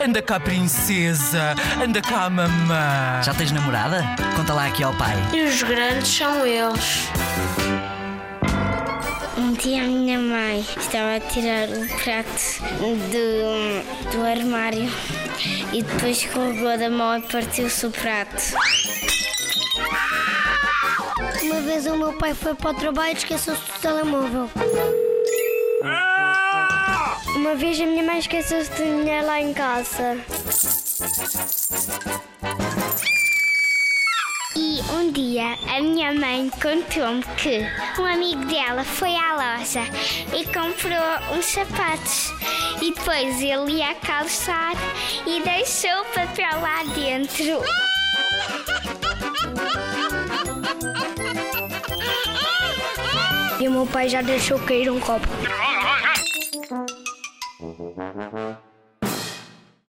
Anda cá, princesa. Anda cá, mamã. Já tens namorada? Conta lá aqui ao pai. E os grandes são eles. Um dia a minha mãe estava a tirar o prato do, do armário e depois escorregou da mão e partiu-se o prato. Uma vez o meu pai foi para o trabalho e esqueceu-se do telemóvel. Uma vez a minha mãe esqueceu-se do dinheiro lá em casa. E um dia a minha mãe contou-me que um amigo dela foi à loja e comprou uns sapatos. E depois ele ia calçar e deixou o papel lá dentro. E o meu pai já deixou cair um copo. Mm-hmm.